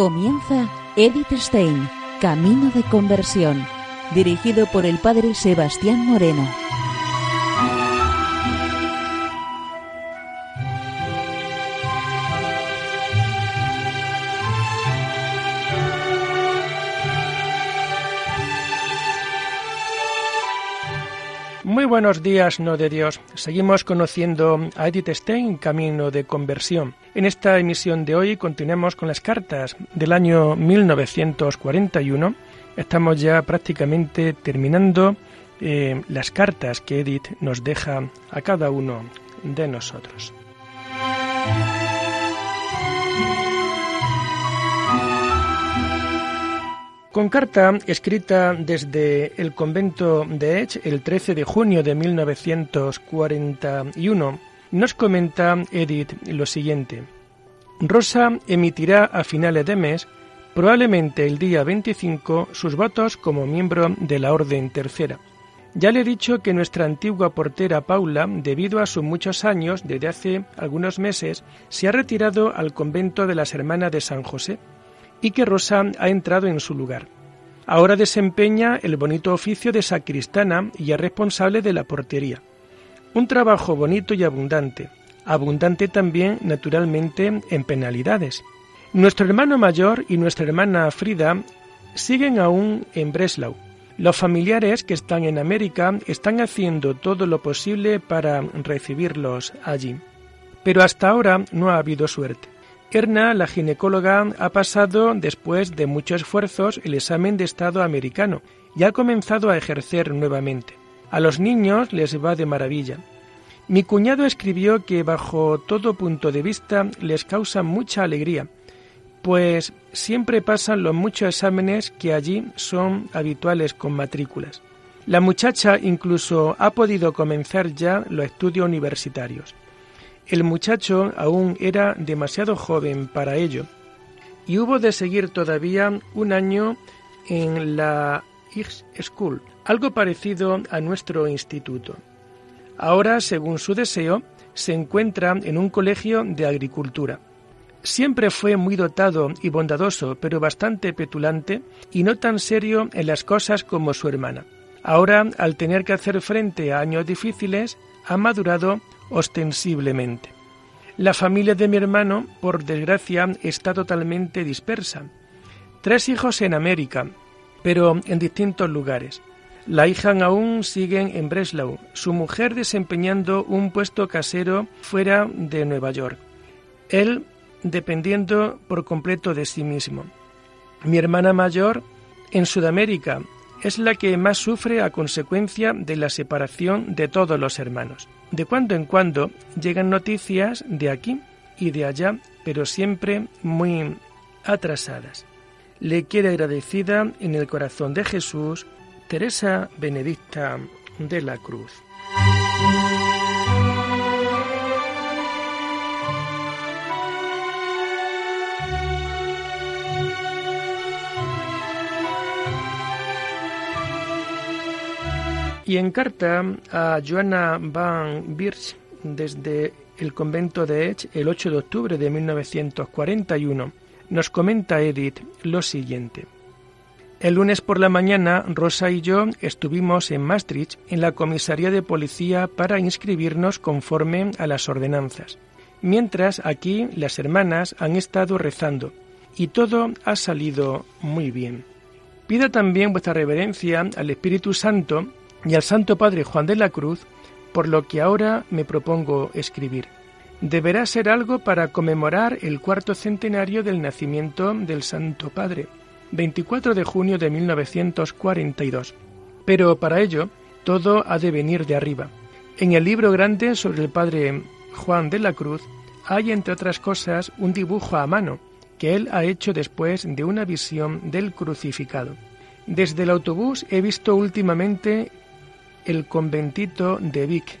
Comienza Edith Stein, Camino de Conversión, dirigido por el padre Sebastián Moreno. Muy buenos días, no de Dios. Seguimos conociendo a Edith Stein, Camino de Conversión. En esta emisión de hoy continuamos con las cartas del año 1941. Estamos ya prácticamente terminando eh, las cartas que Edith nos deja a cada uno de nosotros. Con carta escrita desde el convento de Ech el 13 de junio de 1941, nos comenta Edith lo siguiente. Rosa emitirá a finales de mes, probablemente el día 25, sus votos como miembro de la Orden Tercera. Ya le he dicho que nuestra antigua portera Paula, debido a sus muchos años, desde hace algunos meses, se ha retirado al convento de las Hermanas de San José y que Rosa ha entrado en su lugar. Ahora desempeña el bonito oficio de sacristana y es responsable de la portería. Un trabajo bonito y abundante, abundante también naturalmente en penalidades. Nuestro hermano mayor y nuestra hermana Frida siguen aún en Breslau. Los familiares que están en América están haciendo todo lo posible para recibirlos allí. Pero hasta ahora no ha habido suerte. Erna, la ginecóloga, ha pasado, después de muchos esfuerzos, el examen de Estado americano y ha comenzado a ejercer nuevamente. A los niños les va de maravilla. Mi cuñado escribió que bajo todo punto de vista les causa mucha alegría, pues siempre pasan los muchos exámenes que allí son habituales con matrículas. La muchacha incluso ha podido comenzar ya los estudios universitarios. El muchacho aún era demasiado joven para ello y hubo de seguir todavía un año en la High School, algo parecido a nuestro instituto. Ahora, según su deseo, se encuentra en un colegio de agricultura. Siempre fue muy dotado y bondadoso, pero bastante petulante y no tan serio en las cosas como su hermana. Ahora, al tener que hacer frente a años difíciles, ha madurado ostensiblemente. La familia de mi hermano, por desgracia, está totalmente dispersa. Tres hijos en América, pero en distintos lugares. La hija aún sigue en Breslau, su mujer desempeñando un puesto casero fuera de Nueva York. Él dependiendo por completo de sí mismo. Mi hermana mayor en Sudamérica es la que más sufre a consecuencia de la separación de todos los hermanos. De cuando en cuando llegan noticias de aquí y de allá, pero siempre muy atrasadas. Le queda agradecida en el corazón de Jesús Teresa Benedicta de la Cruz. Y en carta a Joanna van Birch desde el convento de Ech el 8 de octubre de 1941, nos comenta Edith lo siguiente. El lunes por la mañana, Rosa y yo estuvimos en Maastricht en la comisaría de policía para inscribirnos conforme a las ordenanzas. Mientras aquí las hermanas han estado rezando y todo ha salido muy bien. Pida también vuestra reverencia al Espíritu Santo y al Santo Padre Juan de la Cruz, por lo que ahora me propongo escribir. Deberá ser algo para conmemorar el cuarto centenario del nacimiento del Santo Padre, 24 de junio de 1942. Pero para ello, todo ha de venir de arriba. En el libro grande sobre el Padre Juan de la Cruz hay, entre otras cosas, un dibujo a mano que él ha hecho después de una visión del crucificado. Desde el autobús he visto últimamente el conventito de Vic,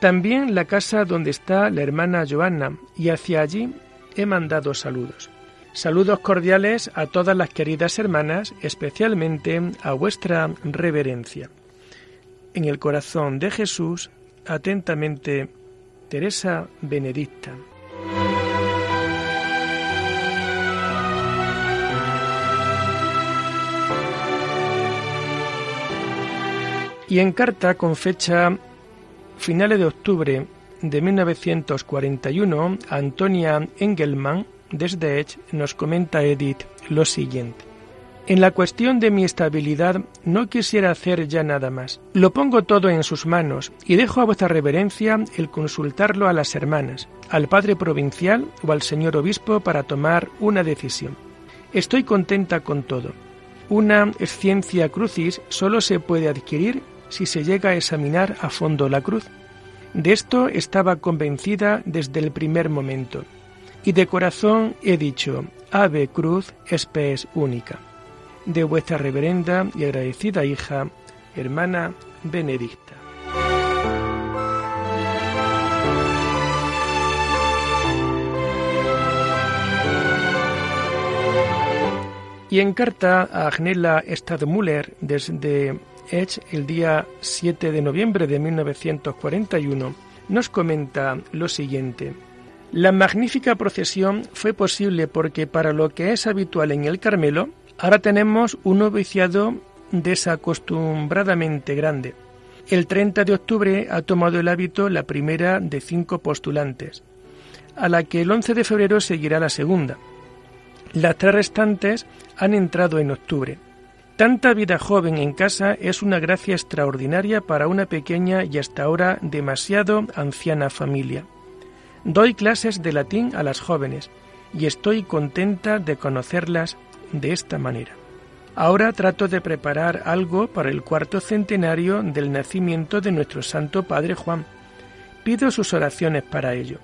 también la casa donde está la hermana Joanna, y hacia allí he mandado saludos. Saludos cordiales a todas las queridas hermanas, especialmente a vuestra reverencia. En el corazón de Jesús, atentamente, Teresa Benedicta. Y en carta con fecha finales de octubre de 1941, Antonia Engelmann, desde Edge, nos comenta Edith lo siguiente. En la cuestión de mi estabilidad no quisiera hacer ya nada más. Lo pongo todo en sus manos y dejo a vuestra reverencia el consultarlo a las hermanas, al padre provincial o al señor obispo para tomar una decisión. Estoy contenta con todo. Una ciencia crucis solo se puede adquirir si se llega a examinar a fondo la cruz. De esto estaba convencida desde el primer momento. Y de corazón he dicho, Ave Cruz espes única de vuestra reverenda y agradecida hija, hermana Benedicta. Y en carta a Agnella Stadmüller desde Edge el día 7 de noviembre de 1941, nos comenta lo siguiente. La magnífica procesión fue posible porque para lo que es habitual en el Carmelo, Ahora tenemos un noviciado desacostumbradamente grande. El 30 de octubre ha tomado el hábito la primera de cinco postulantes, a la que el 11 de febrero seguirá la segunda. Las tres restantes han entrado en octubre. Tanta vida joven en casa es una gracia extraordinaria para una pequeña y hasta ahora demasiado anciana familia. Doy clases de latín a las jóvenes y estoy contenta de conocerlas de esta manera. Ahora trato de preparar algo para el cuarto centenario del nacimiento de nuestro Santo Padre Juan. Pido sus oraciones para ello.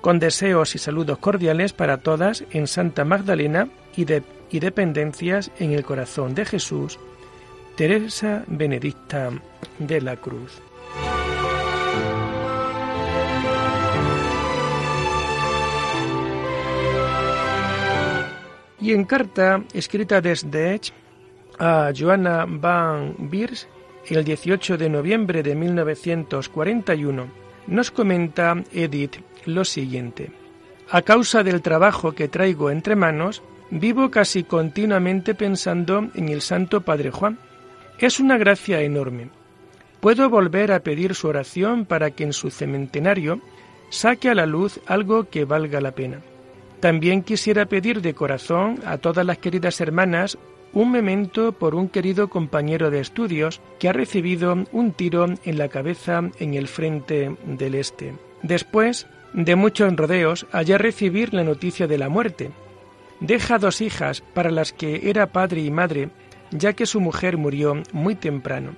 Con deseos y saludos cordiales para todas en Santa Magdalena y, de, y dependencias en el corazón de Jesús, Teresa Benedicta de la Cruz. Y en carta escrita desde Edge a Joanna van Beers el 18 de noviembre de 1941, nos comenta Edith lo siguiente. A causa del trabajo que traigo entre manos, vivo casi continuamente pensando en el Santo Padre Juan. Es una gracia enorme. Puedo volver a pedir su oración para que en su cementenario saque a la luz algo que valga la pena. También quisiera pedir de corazón a todas las queridas hermanas un memento por un querido compañero de estudios que ha recibido un tiro en la cabeza en el frente del este. Después de muchos rodeos, allá recibir la noticia de la muerte. Deja dos hijas para las que era padre y madre, ya que su mujer murió muy temprano.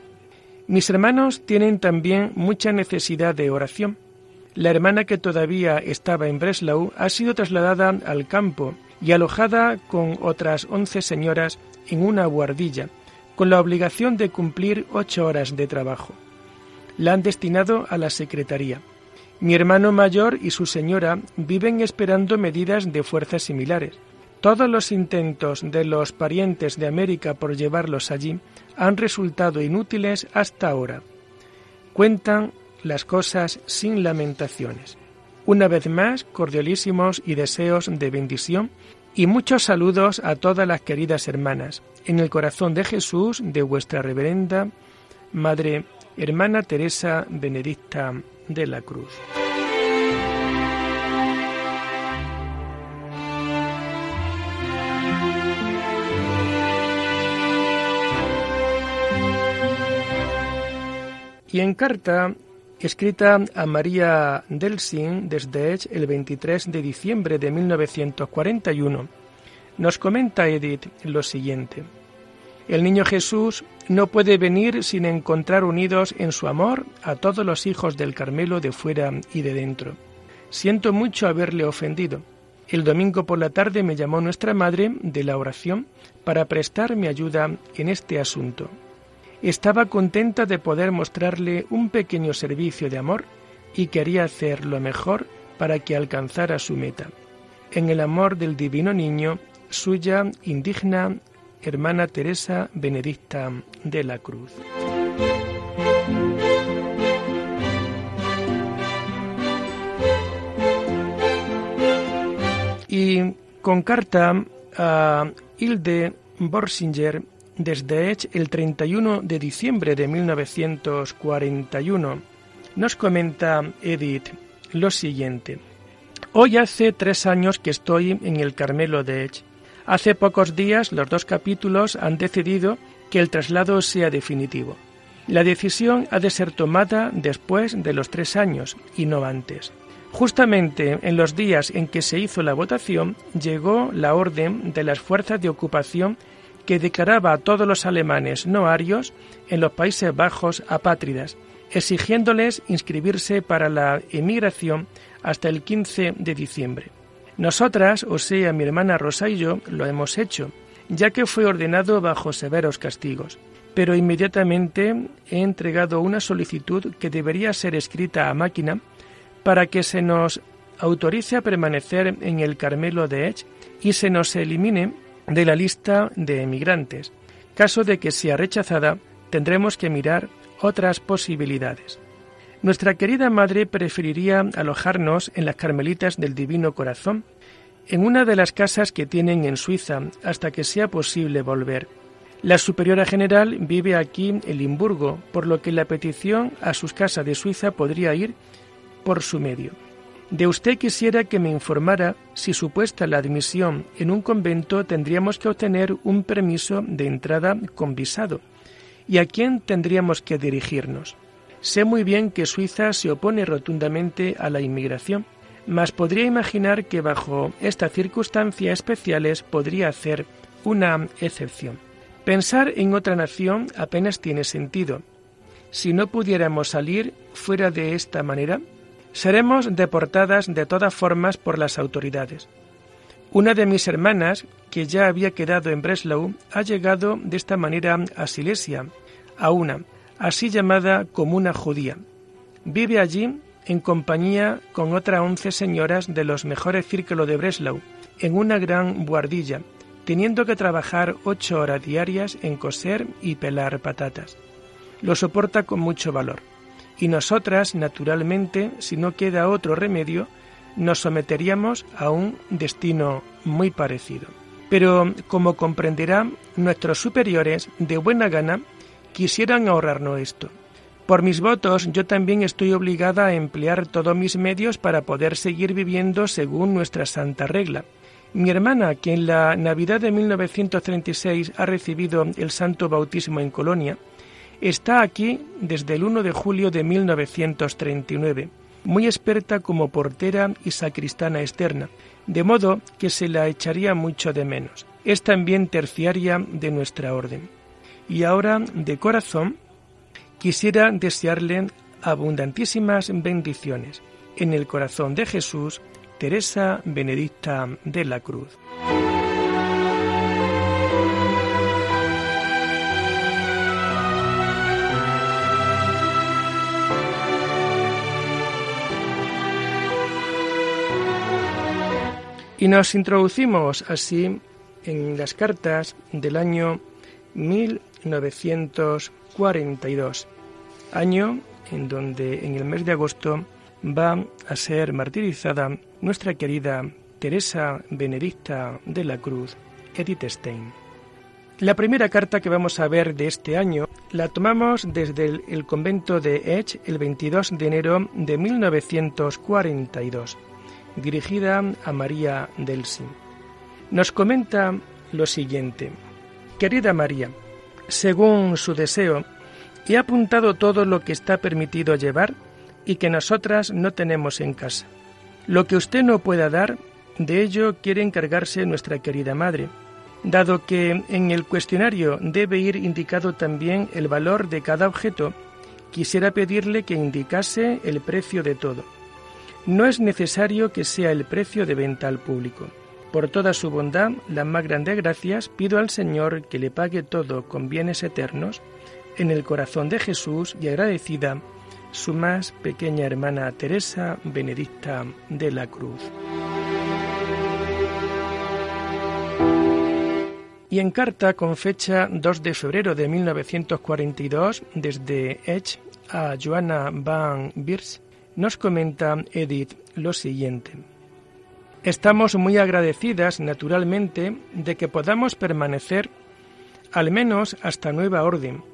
Mis hermanos tienen también mucha necesidad de oración la hermana que todavía estaba en Breslau ha sido trasladada al campo y alojada con otras once señoras en una guardilla, con la obligación de cumplir ocho horas de trabajo. La han destinado a la secretaría. Mi hermano mayor y su señora viven esperando medidas de fuerza similares. Todos los intentos de los parientes de América por llevarlos allí han resultado inútiles hasta ahora. Cuentan las cosas sin lamentaciones. Una vez más, cordialísimos y deseos de bendición y muchos saludos a todas las queridas hermanas, en el corazón de Jesús de vuestra reverenda Madre Hermana Teresa Benedicta de la Cruz. Y en carta escrita a María Delsin desde el 23 de diciembre de 1941, nos comenta Edith lo siguiente. El niño Jesús no puede venir sin encontrar unidos en su amor a todos los hijos del Carmelo de fuera y de dentro. Siento mucho haberle ofendido. El domingo por la tarde me llamó nuestra madre de la oración para prestar mi ayuda en este asunto estaba contenta de poder mostrarle un pequeño servicio de amor y quería hacer lo mejor para que alcanzara su meta. En el amor del divino niño, suya indigna hermana Teresa Benedicta de la Cruz. Y con carta a Hilde Borsinger desde Edge el 31 de diciembre de 1941. Nos comenta Edith lo siguiente. Hoy hace tres años que estoy en el Carmelo de Edge. Hace pocos días los dos capítulos han decidido que el traslado sea definitivo. La decisión ha de ser tomada después de los tres años y no antes. Justamente en los días en que se hizo la votación llegó la orden de las fuerzas de ocupación que declaraba a todos los alemanes no arios en los Países Bajos apátridas, exigiéndoles inscribirse para la emigración hasta el 15 de diciembre. Nosotras, o sea, mi hermana Rosa y yo, lo hemos hecho, ya que fue ordenado bajo severos castigos. Pero inmediatamente he entregado una solicitud que debería ser escrita a máquina para que se nos autorice a permanecer en el Carmelo de Edge y se nos elimine de la lista de emigrantes. Caso de que sea rechazada, tendremos que mirar otras posibilidades. Nuestra querida madre preferiría alojarnos en las Carmelitas del Divino Corazón, en una de las casas que tienen en Suiza, hasta que sea posible volver. La superiora general vive aquí en Limburgo, por lo que la petición a sus casas de Suiza podría ir por su medio. De usted quisiera que me informara si supuesta la admisión en un convento tendríamos que obtener un permiso de entrada con visado y a quién tendríamos que dirigirnos. Sé muy bien que Suiza se opone rotundamente a la inmigración, mas podría imaginar que bajo estas circunstancias especiales podría hacer una excepción. Pensar en otra nación apenas tiene sentido. Si no pudiéramos salir fuera de esta manera, seremos deportadas de todas formas por las autoridades. Una de mis hermanas, que ya había quedado en Breslau, ha llegado de esta manera a Silesia, a una, así llamada comuna judía. Vive allí en compañía con otras once señoras de los mejores círculos de Breslau, en una gran buhardilla, teniendo que trabajar ocho horas diarias en coser y pelar patatas. Lo soporta con mucho valor y nosotras, naturalmente, si no queda otro remedio, nos someteríamos a un destino muy parecido. Pero, como comprenderá, nuestros superiores, de buena gana, quisieran ahorrarnos esto. Por mis votos, yo también estoy obligada a emplear todos mis medios para poder seguir viviendo según nuestra santa regla. Mi hermana, que en la Navidad de 1936 ha recibido el santo bautismo en Colonia, Está aquí desde el 1 de julio de 1939, muy experta como portera y sacristana externa, de modo que se la echaría mucho de menos. Es también terciaria de nuestra orden. Y ahora, de corazón, quisiera desearle abundantísimas bendiciones. En el corazón de Jesús, Teresa Benedicta de la Cruz. Y nos introducimos así en las cartas del año 1942, año en donde en el mes de agosto va a ser martirizada nuestra querida Teresa Benedicta de la Cruz, Edith Stein. La primera carta que vamos a ver de este año la tomamos desde el, convento de Edge el 22 de enero de 1942 dirigida a María del Sin. Nos comenta lo siguiente. Querida María, según su deseo, he apuntado todo lo que está permitido llevar y que nosotras no tenemos en casa. Lo que usted no pueda dar, de ello quiere encargarse nuestra querida madre, dado que en el cuestionario debe ir indicado también el valor de cada objeto, quisiera pedirle que indicase el precio de todo no es necesario que sea el precio de venta al público. Por toda su bondad, las más grandes gracias, pido al Señor que le pague todo con bienes eternos, en el corazón de Jesús y agradecida su más pequeña hermana Teresa Benedicta de la Cruz. Y en carta con fecha 2 de febrero de 1942 desde Edge a Joanna van Birs, nos comenta Edith lo siguiente. Estamos muy agradecidas, naturalmente, de que podamos permanecer al menos hasta nueva orden.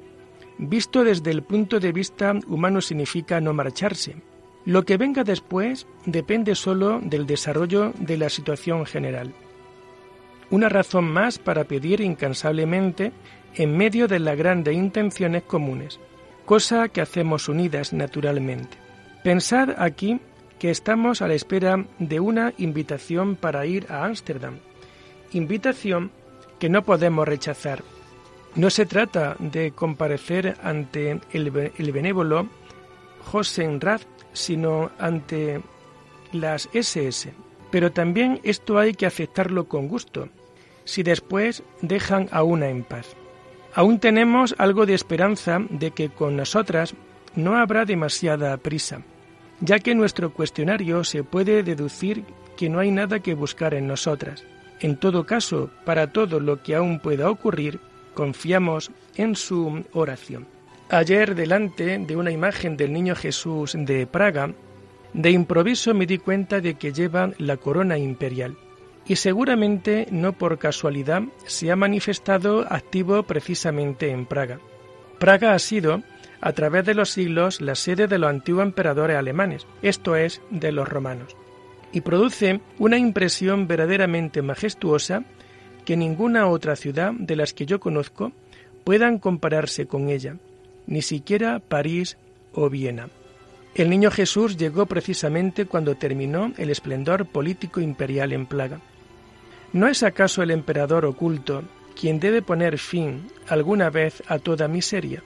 Visto desde el punto de vista humano significa no marcharse. Lo que venga después depende solo del desarrollo de la situación general. Una razón más para pedir incansablemente en medio de las grandes intenciones comunes, cosa que hacemos unidas naturalmente. Pensad aquí que estamos a la espera de una invitación para ir a Ámsterdam, invitación que no podemos rechazar. No se trata de comparecer ante el, el benévolo Josenrath, sino ante las SS. Pero también esto hay que aceptarlo con gusto, si después dejan a una en paz. Aún tenemos algo de esperanza de que con nosotras no habrá demasiada prisa, ya que nuestro cuestionario se puede deducir que no hay nada que buscar en nosotras. En todo caso, para todo lo que aún pueda ocurrir, confiamos en su oración. Ayer, delante de una imagen del Niño Jesús de Praga, de improviso me di cuenta de que lleva la corona imperial y seguramente no por casualidad se ha manifestado activo precisamente en Praga. Praga ha sido, a través de los siglos, la sede de los antiguos emperadores alemanes, esto es, de los romanos, y produce una impresión verdaderamente majestuosa que ninguna otra ciudad de las que yo conozco puedan compararse con ella, ni siquiera París o Viena. El niño Jesús llegó precisamente cuando terminó el esplendor político imperial en Praga. ¿No es acaso el emperador oculto quien debe poner fin alguna vez a toda miseria?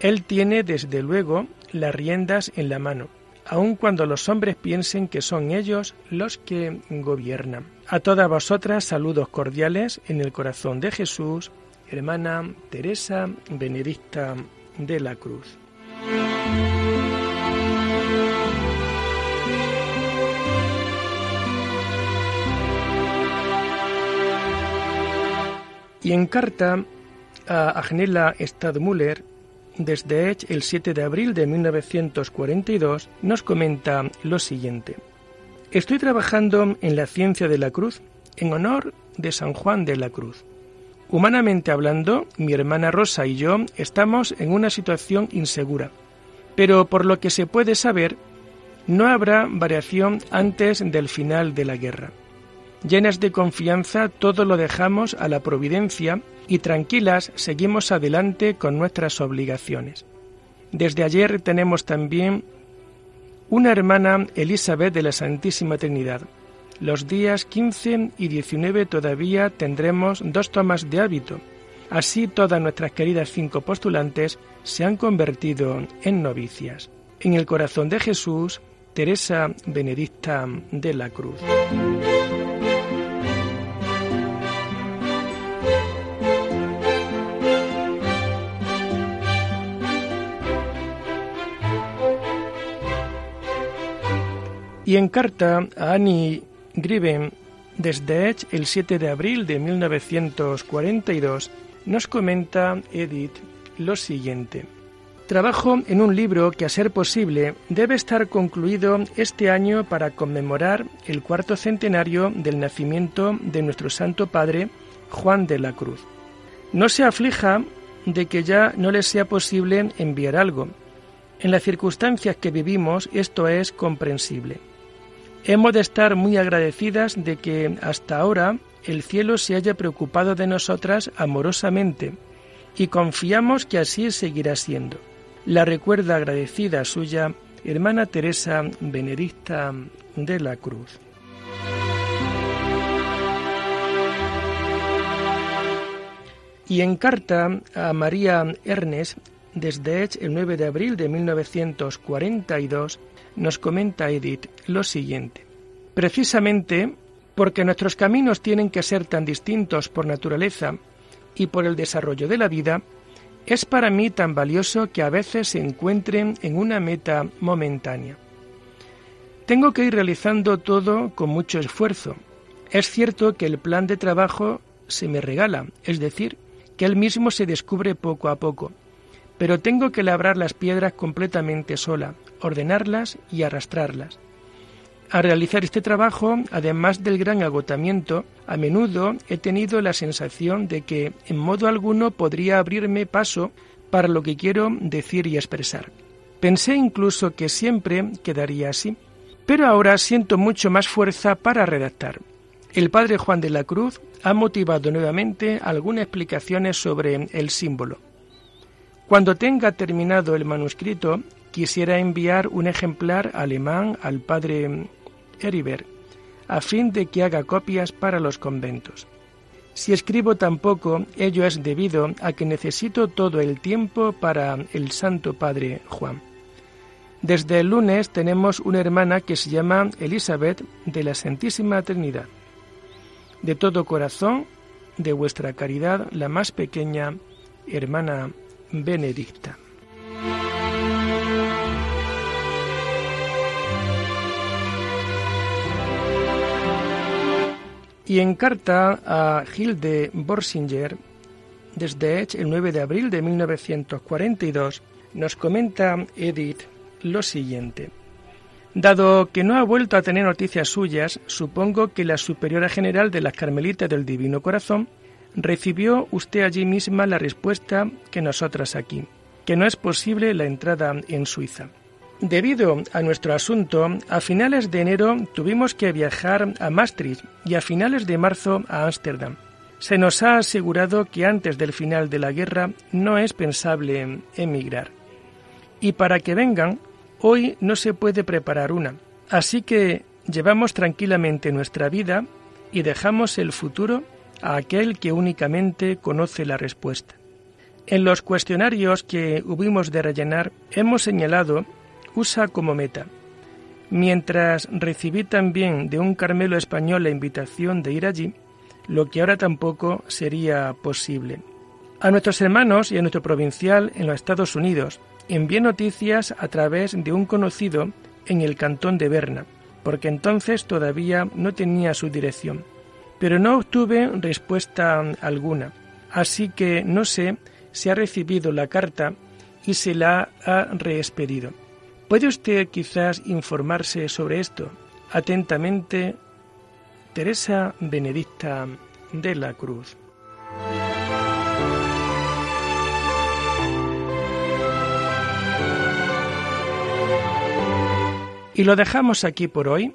Él tiene desde luego las riendas en la mano, aun cuando los hombres piensen que son ellos los que gobiernan. A todas vosotras saludos cordiales en el corazón de Jesús, hermana Teresa Benedicta de la Cruz. Y en carta a Agnella Stadmüller, desde Edge, el 7 de abril de 1942, nos comenta lo siguiente. Estoy trabajando en la ciencia de la cruz en honor de San Juan de la Cruz. Humanamente hablando, mi hermana Rosa y yo estamos en una situación insegura, pero por lo que se puede saber, no habrá variación antes del final de la guerra. Llenas de confianza, todo lo dejamos a la providencia y tranquilas seguimos adelante con nuestras obligaciones. Desde ayer tenemos también una hermana Elizabeth de la Santísima Trinidad. Los días 15 y 19 todavía tendremos dos tomas de hábito. Así todas nuestras queridas cinco postulantes se han convertido en novicias. En el corazón de Jesús, Teresa Benedicta de la Cruz. Y en carta a Annie Griven desde Edge el 7 de abril de 1942 nos comenta Edith lo siguiente. Trabajo en un libro que a ser posible debe estar concluido este año para conmemorar el cuarto centenario del nacimiento de nuestro Santo Padre Juan de la Cruz. No se aflija de que ya no le sea posible enviar algo. En las circunstancias que vivimos esto es comprensible. Hemos de estar muy agradecidas de que hasta ahora el cielo se haya preocupado de nosotras amorosamente y confiamos que así seguirá siendo. La recuerda agradecida suya, hermana Teresa Benedicta de la Cruz. Y en carta a María Ernest, desde Edge, el 9 de abril de 1942, nos comenta Edith lo siguiente. Precisamente porque nuestros caminos tienen que ser tan distintos por naturaleza y por el desarrollo de la vida, es para mí tan valioso que a veces se encuentren en una meta momentánea. Tengo que ir realizando todo con mucho esfuerzo. Es cierto que el plan de trabajo se me regala, es decir, que él mismo se descubre poco a poco, pero tengo que labrar las piedras completamente sola, ordenarlas y arrastrarlas. Al realizar este trabajo, además del gran agotamiento, a menudo he tenido la sensación de que en modo alguno podría abrirme paso para lo que quiero decir y expresar. Pensé incluso que siempre quedaría así, pero ahora siento mucho más fuerza para redactar. El padre Juan de la Cruz ha motivado nuevamente algunas explicaciones sobre el símbolo. Cuando tenga terminado el manuscrito, quisiera enviar un ejemplar alemán al padre Heribert, a fin de que haga copias para los conventos. Si escribo tan poco, ello es debido a que necesito todo el tiempo para el Santo Padre Juan. Desde el lunes tenemos una hermana que se llama Elizabeth de la Santísima Trinidad. De todo corazón, de vuestra caridad, la más pequeña hermana Benedicta. Y en carta a Hilde Borsinger, desde Edge, el 9 de abril de 1942, nos comenta Edith lo siguiente. Dado que no ha vuelto a tener noticias suyas, supongo que la superiora general de las Carmelitas del Divino Corazón recibió usted allí misma la respuesta que nosotras aquí, que no es posible la entrada en Suiza. Debido a nuestro asunto, a finales de enero tuvimos que viajar a Maastricht y a finales de marzo a Ámsterdam. Se nos ha asegurado que antes del final de la guerra no es pensable emigrar. Y para que vengan, hoy no se puede preparar una. Así que llevamos tranquilamente nuestra vida y dejamos el futuro a aquel que únicamente conoce la respuesta. En los cuestionarios que hubimos de rellenar hemos señalado USA como meta. Mientras recibí también de un Carmelo español la invitación de ir allí, lo que ahora tampoco sería posible. A nuestros hermanos y a nuestro provincial en los Estados Unidos envié noticias a través de un conocido en el cantón de Berna, porque entonces todavía no tenía su dirección. Pero no obtuve respuesta alguna, así que no sé si ha recibido la carta y se la ha reexpedido. ¿Puede usted quizás informarse sobre esto? Atentamente, Teresa Benedicta de la Cruz. Y lo dejamos aquí por hoy,